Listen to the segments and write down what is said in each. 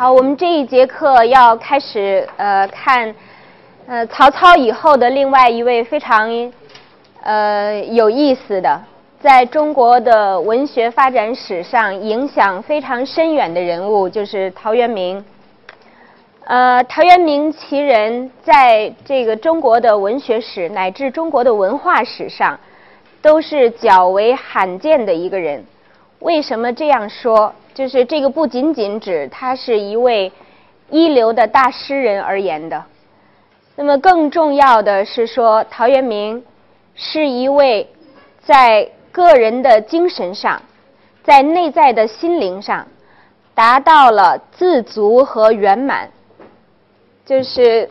好，我们这一节课要开始呃看呃曹操以后的另外一位非常呃有意思的，在中国的文学发展史上影响非常深远的人物，就是陶渊明。呃，陶渊明其人在这个中国的文学史乃至中国的文化史上，都是较为罕见的一个人。为什么这样说？就是这个不仅仅指他是一位一流的大诗人而言的，那么更重要的是说，陶渊明是一位在个人的精神上，在内在的心灵上达到了自足和圆满，就是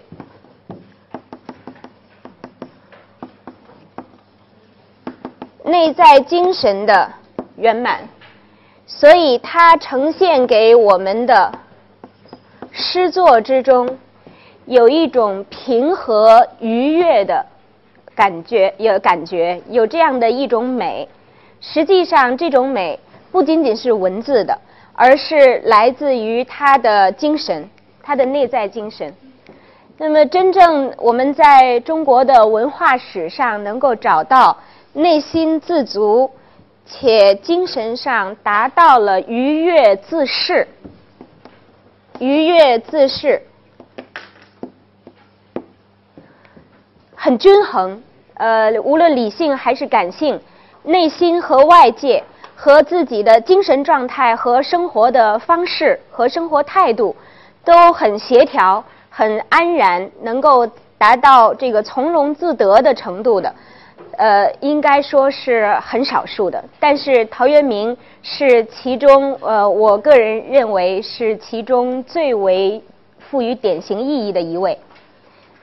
内在精神的圆满。所以，他呈现给我们的诗作之中，有一种平和愉悦的感觉，有感觉，有这样的一种美。实际上，这种美不仅仅是文字的，而是来自于他的精神，他的内在精神。那么，真正我们在中国的文化史上能够找到内心自足。且精神上达到了愉悦自适，愉悦自适，很均衡。呃，无论理性还是感性，内心和外界，和自己的精神状态和生活的方式和生活态度，都很协调、很安然，能够达到这个从容自得的程度的。呃，应该说是很少数的，但是陶渊明是其中，呃，我个人认为是其中最为赋予典型意义的一位。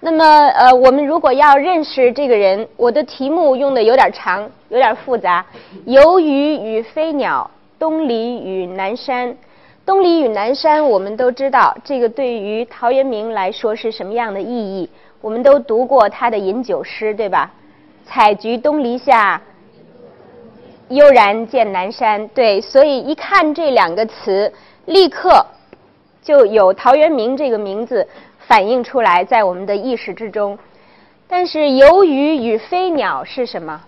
那么，呃，我们如果要认识这个人，我的题目用的有点长，有点复杂。游鱼与飞鸟，东篱与南山。东篱与南山，我们都知道，这个对于陶渊明来说是什么样的意义？我们都读过他的饮酒诗，对吧？采菊东篱下，悠然见南山。对，所以一看这两个词，立刻就有陶渊明这个名字反映出来在我们的意识之中。但是游鱼与飞鸟是什么？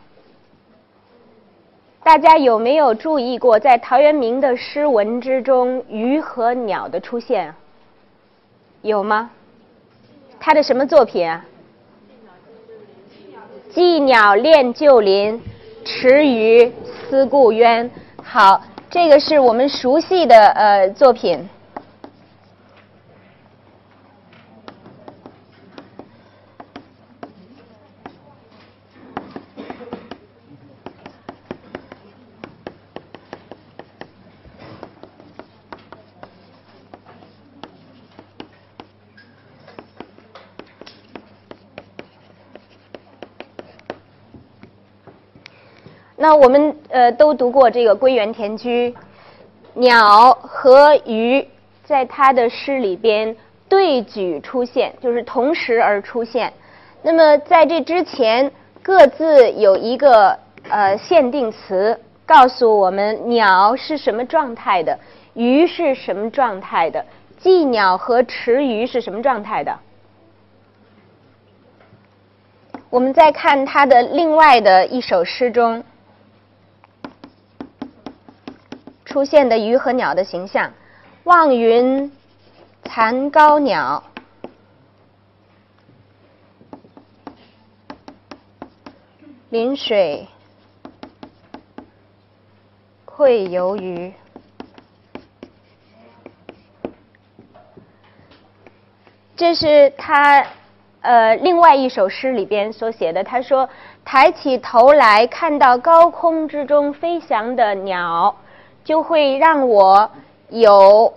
大家有没有注意过，在陶渊明的诗文之中，鱼和鸟的出现？有吗？他的什么作品啊？寄鸟恋旧林，池鱼思故渊。好，这个是我们熟悉的呃作品。那我们呃都读过这个《归园田居》，鸟和鱼在他的诗里边对举出现，就是同时而出现。那么在这之前，各自有一个呃限定词，告诉我们鸟是什么状态的，鱼是什么状态的，寄鸟和池鱼是什么状态的。我们再看他的另外的一首诗中。出现的鱼和鸟的形象，望云残高鸟，临水愧游鱼。这是他呃另外一首诗里边所写的。他说：“抬起头来看到高空之中飞翔的鸟。”就会让我有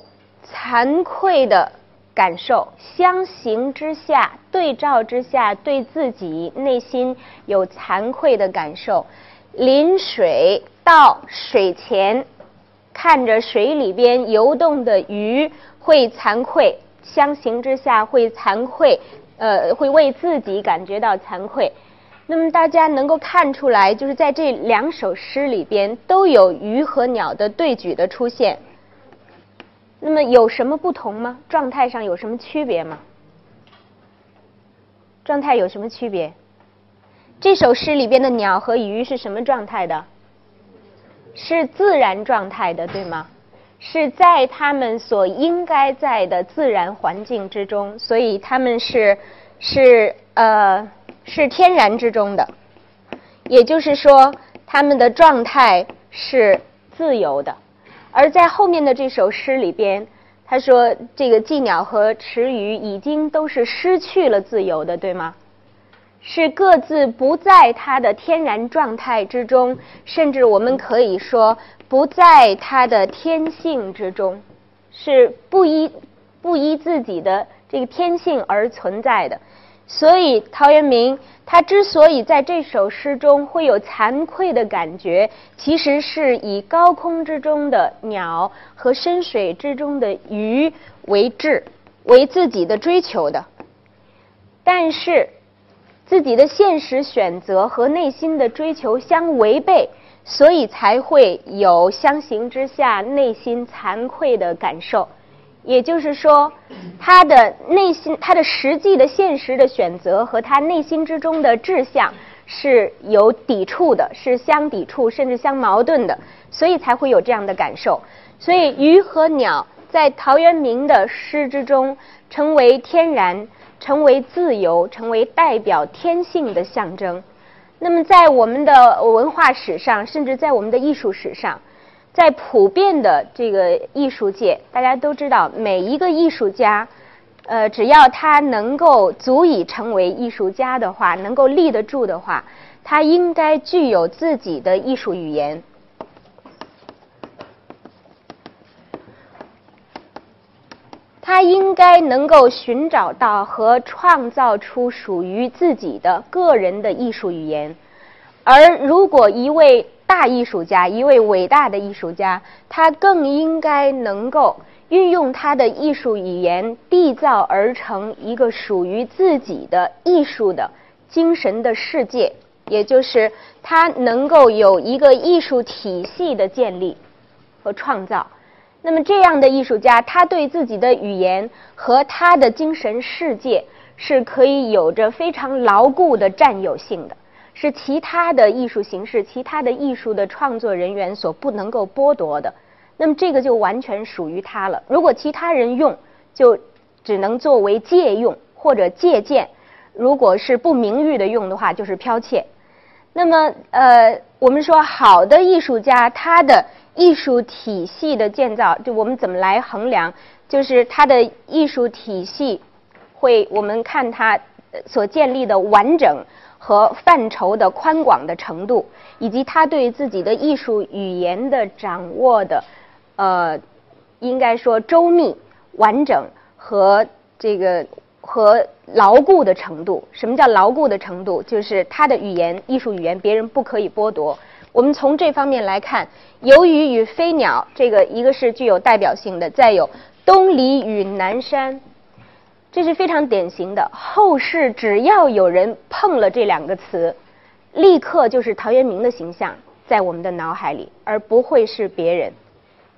惭愧的感受，相形之下，对照之下，对自己内心有惭愧的感受。临水到水前，看着水里边游动的鱼，会惭愧；相形之下，会惭愧，呃，会为自己感觉到惭愧。那么大家能够看出来，就是在这两首诗里边都有鱼和鸟的对举的出现。那么有什么不同吗？状态上有什么区别吗？状态有什么区别？这首诗里边的鸟和鱼是什么状态的？是自然状态的，对吗？是在它们所应该在的自然环境之中，所以它们是是呃是天然之中的，也就是说，它们的状态是自由的。而在后面的这首诗里边，他说这个寄鸟和池鱼已经都是失去了自由的，对吗？是各自不在它的天然状态之中，甚至我们可以说不在它的天性之中，是不依不依自己的这个天性而存在的。所以陶渊明他之所以在这首诗中会有惭愧的感觉，其实是以高空之中的鸟和深水之中的鱼为志，为自己的追求的。但是。自己的现实选择和内心的追求相违背，所以才会有相形之下内心惭愧的感受。也就是说，他的内心、他的实际的现实的选择和他内心之中的志向是有抵触的，是相抵触甚至相矛盾的，所以才会有这样的感受。所以，鱼和鸟在陶渊明的诗之中成为天然。成为自由，成为代表天性的象征。那么，在我们的文化史上，甚至在我们的艺术史上，在普遍的这个艺术界，大家都知道，每一个艺术家，呃，只要他能够足以成为艺术家的话，能够立得住的话，他应该具有自己的艺术语言。他应该能够寻找到和创造出属于自己的个人的艺术语言，而如果一位大艺术家、一位伟大的艺术家，他更应该能够运用他的艺术语言，缔造而成一个属于自己的艺术的精神的世界，也就是他能够有一个艺术体系的建立和创造。那么，这样的艺术家，他对自己的语言和他的精神世界是可以有着非常牢固的占有性的，是其他的艺术形式、其他的艺术的创作人员所不能够剥夺的。那么，这个就完全属于他了。如果其他人用，就只能作为借用或者借鉴；如果是不名誉的用的话，就是剽窃。那么，呃，我们说好的艺术家，他的。艺术体系的建造，就我们怎么来衡量？就是它的艺术体系会，我们看它所建立的完整和范畴的宽广的程度，以及他对自己的艺术语言的掌握的，呃，应该说周密、完整和这个和牢固的程度。什么叫牢固的程度？就是他的语言、艺术语言，别人不可以剥夺。我们从这方面来看，游鱼与飞鸟，这个一个是具有代表性的，再有东篱与南山，这是非常典型的。后世只要有人碰了这两个词，立刻就是陶渊明的形象在我们的脑海里，而不会是别人。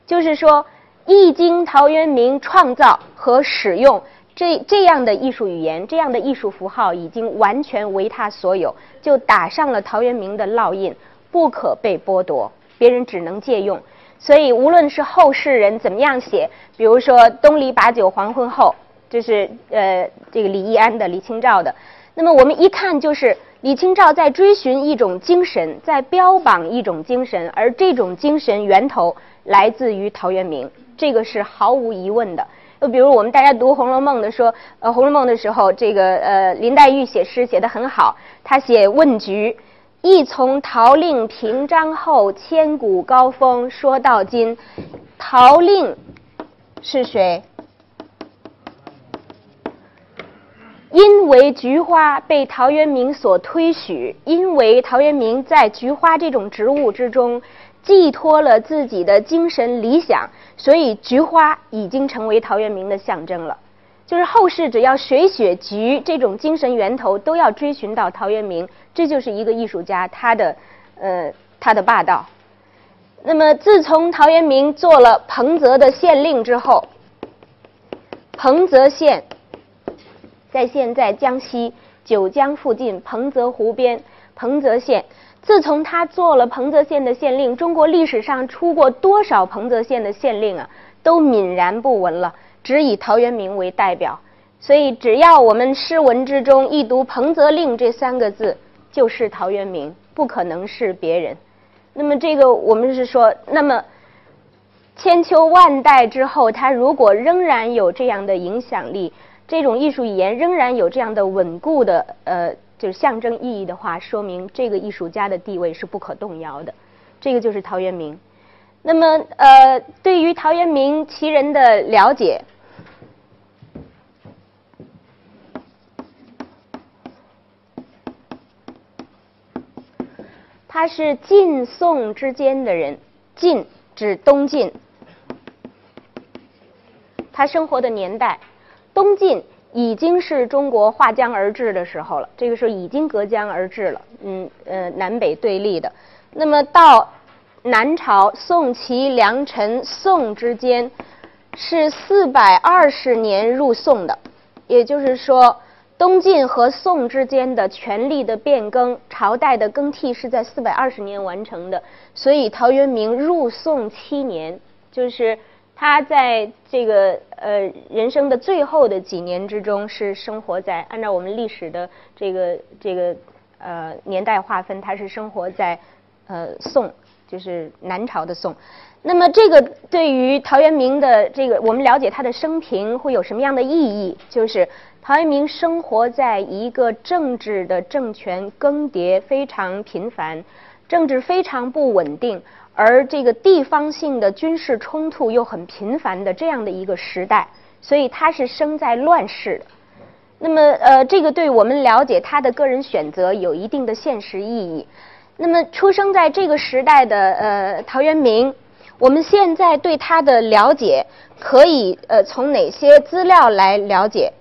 就是说，一经陶渊明创造和使用这这样的艺术语言，这样的艺术符号已经完全为他所有，就打上了陶渊明的烙印。不可被剥夺，别人只能借用。所以，无论是后世人怎么样写，比如说“东篱把酒黄昏后”，这是呃这个李易安的、李清照的。那么，我们一看就是李清照在追寻一种精神，在标榜一种精神，而这种精神源头来自于陶渊明，这个是毫无疑问的。就比如我们大家读《红楼梦》的说，呃，《红楼梦》的时候，这个呃林黛玉写诗写得很好，她写问菊。一从陶令平章后，千古高峰说到今。陶令是谁？因为菊花被陶渊明所推许，因为陶渊明在菊花这种植物之中寄托了自己的精神理想，所以菊花已经成为陶渊明的象征了。就是后世只要水雪菊这种精神源头，都要追寻到陶渊明。这就是一个艺术家他的呃他的霸道。那么自从陶渊明做了彭泽的县令之后，彭泽县在现在江西九江附近彭泽湖边，彭泽县。自从他做了彭泽县的县令，中国历史上出过多少彭泽县的县令啊，都泯然不闻了，只以陶渊明为代表。所以，只要我们诗文之中一读“彭泽令”这三个字，就是陶渊明，不可能是别人。那么，这个我们是说，那么千秋万代之后，他如果仍然有这样的影响力，这种艺术语言仍然有这样的稳固的呃。就是象征意义的话，说明这个艺术家的地位是不可动摇的。这个就是陶渊明。那么，呃，对于陶渊明其人的了解，他是晋宋之间的人，晋指东晋，他生活的年代，东晋。已经是中国划江而治的时候了，这个时候已经隔江而治了，嗯呃南北对立的。那么到南朝宋齐梁陈宋之间是四百二十年入宋的，也就是说东晋和宋之间的权力的变更、朝代的更替是在四百二十年完成的。所以陶渊明入宋七年，就是。他在这个呃人生的最后的几年之中，是生活在按照我们历史的这个这个呃年代划分，他是生活在呃宋，就是南朝的宋。那么这个对于陶渊明的这个我们了解他的生平会有什么样的意义？就是陶渊明生活在一个政治的政权更迭非常频繁，政治非常不稳定。而这个地方性的军事冲突又很频繁的这样的一个时代，所以他是生在乱世的。那么，呃，这个对我们了解他的个人选择有一定的现实意义。那么，出生在这个时代的呃陶渊明，我们现在对他的了解可以呃从哪些资料来了解？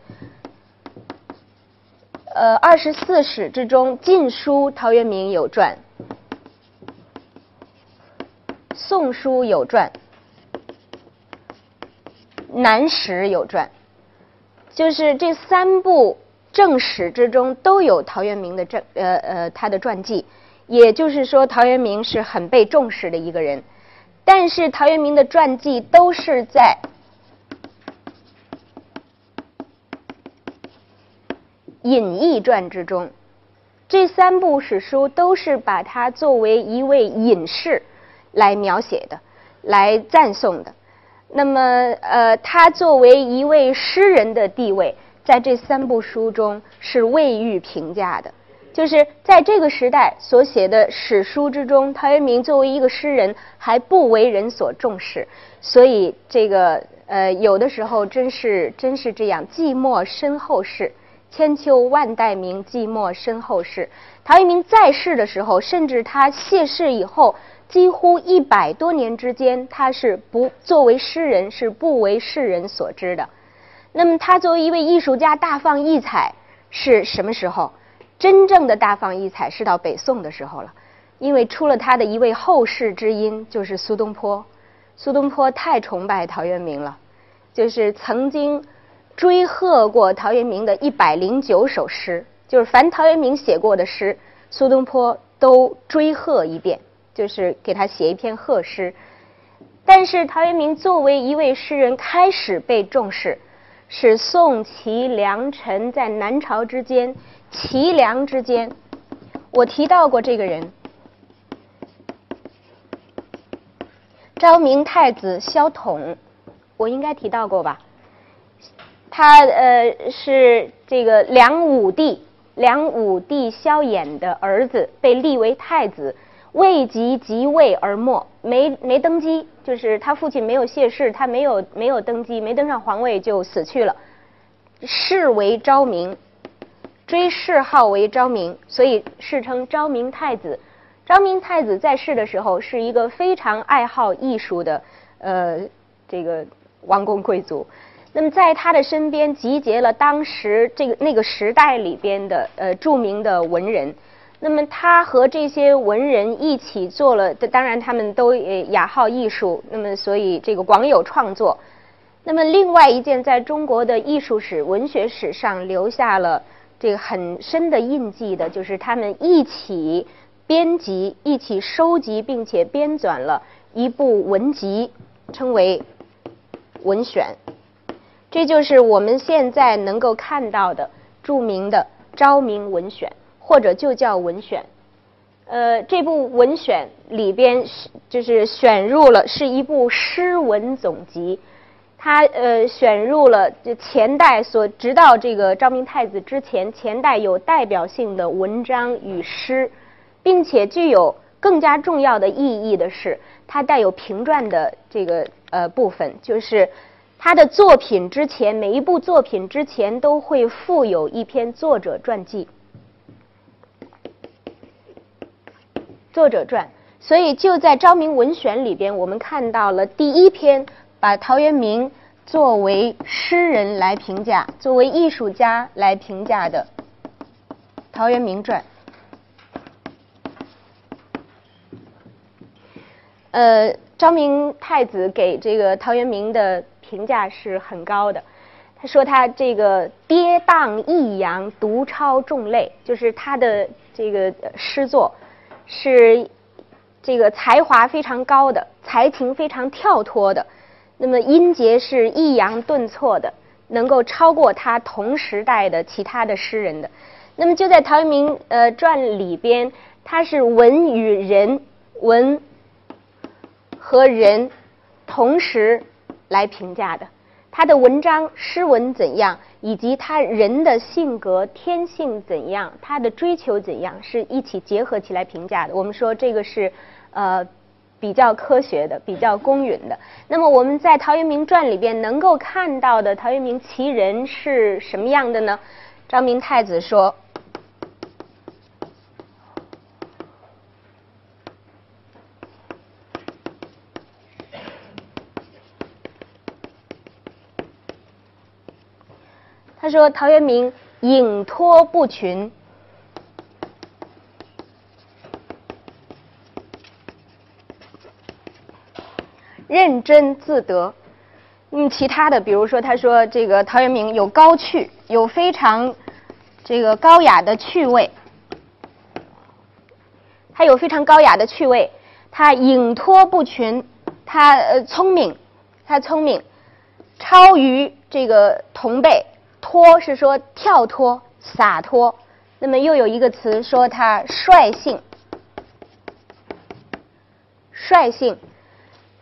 呃，二十四史之中，《晋书》陶渊明有传。宋书有传，南史有传，就是这三部正史之中都有陶渊明的传，呃呃，他的传记。也就是说，陶渊明是很被重视的一个人。但是，陶渊明的传记都是在隐逸传之中。这三部史书都是把他作为一位隐士。来描写的，来赞颂的。那么，呃，他作为一位诗人的地位，在这三部书中是未予评价的。就是在这个时代所写的史书之中，陶渊明作为一个诗人还不为人所重视。所以，这个呃，有的时候真是真是这样，寂寞身后事，千秋万代名，寂寞身后事。陶渊明在世的时候，甚至他谢世以后。几乎一百多年之间，他是不作为诗人是不为世人所知的。那么，他作为一位艺术家大放异彩是什么时候？真正的大放异彩是到北宋的时候了，因为出了他的一位后世之音，就是苏东坡。苏东坡太崇拜陶渊明了，就是曾经追贺过陶渊明的一百零九首诗，就是凡陶渊明写过的诗，苏东坡都追贺一遍。就是给他写一篇贺诗，但是陶渊明作为一位诗人开始被重视，是宋齐梁陈在南朝之间，齐梁之间，我提到过这个人，昭明太子萧统，我应该提到过吧？他呃是这个梁武帝，梁武帝萧衍的儿子，被立为太子。未及即位而没，没没登基，就是他父亲没有谢世，他没有没有登基，没登上皇位就死去了。谥为昭明，追谥号为昭明，所以世称昭明太子。昭明太子在世的时候是一个非常爱好艺术的呃这个王公贵族。那么在他的身边集结了当时这个那个时代里边的呃著名的文人。那么他和这些文人一起做了，当然他们都呃雅好艺术，那么所以这个广有创作。那么另外一件在中国的艺术史、文学史上留下了这个很深的印记的，就是他们一起编辑、一起收集并且编纂了一部文集，称为《文选》。这就是我们现在能够看到的著名的《昭明文选》，或者就叫《文选》。呃，这部《文选》里边就是选入了是一部诗文总集，它呃选入了就前代所直到这个昭明太子之前，前代有代表性的文章与诗，并且具有更加重要的意义的是，它带有评传的这个呃部分，就是。他的作品之前，每一部作品之前都会附有一篇作者传记，作者传。所以就在《昭明文选》里边，我们看到了第一篇把陶渊明作为诗人来评价、作为艺术家来评价的《陶渊明传》。呃，昭明太子给这个陶渊明的。评价是很高的。他说他这个跌宕抑扬，独超众类，就是他的这个诗作是这个才华非常高的，才情非常跳脱的。那么音节是抑扬顿挫的，能够超过他同时代的其他的诗人的。那么就在陶渊明呃传里边，他是文与人，文和人同时。来评价的，他的文章诗文怎样，以及他人的性格天性怎样，他的追求怎样，是一起结合起来评价的。我们说这个是呃比较科学的，比较公允的。那么我们在《陶渊明传》里边能够看到的陶渊明其人是什么样的呢？张明太子说。说：“陶渊明隐脱不群，认真自得。嗯，其他的，比如说，他说这个陶渊明有高趣，有非常这个高雅的趣味，他有非常高雅的趣味。他隐脱不群，他呃聪明，他聪明，超于这个同辈。”脱是说跳脱、洒脱，那么又有一个词说他率性，率性，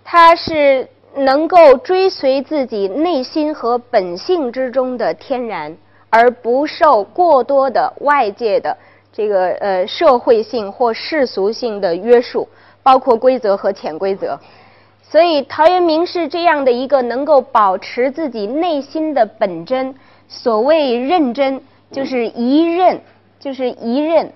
他是能够追随自己内心和本性之中的天然，而不受过多的外界的这个呃社会性或世俗性的约束，包括规则和潜规则。所以陶渊明是这样的一个能够保持自己内心的本真。所谓认真，就是一认，就是一认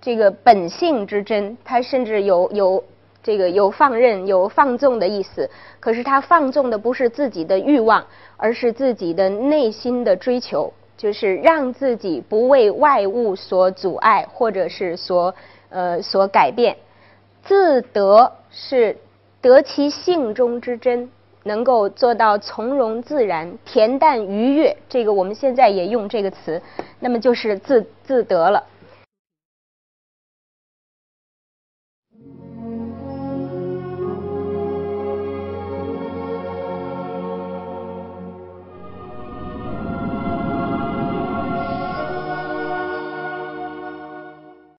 这个本性之真。他甚至有有这个有放任、有放纵的意思。可是他放纵的不是自己的欲望，而是自己的内心的追求，就是让自己不为外物所阻碍，或者是所呃所改变。自得是得其性中之真。能够做到从容自然、恬淡愉悦，这个我们现在也用这个词，那么就是自自得了。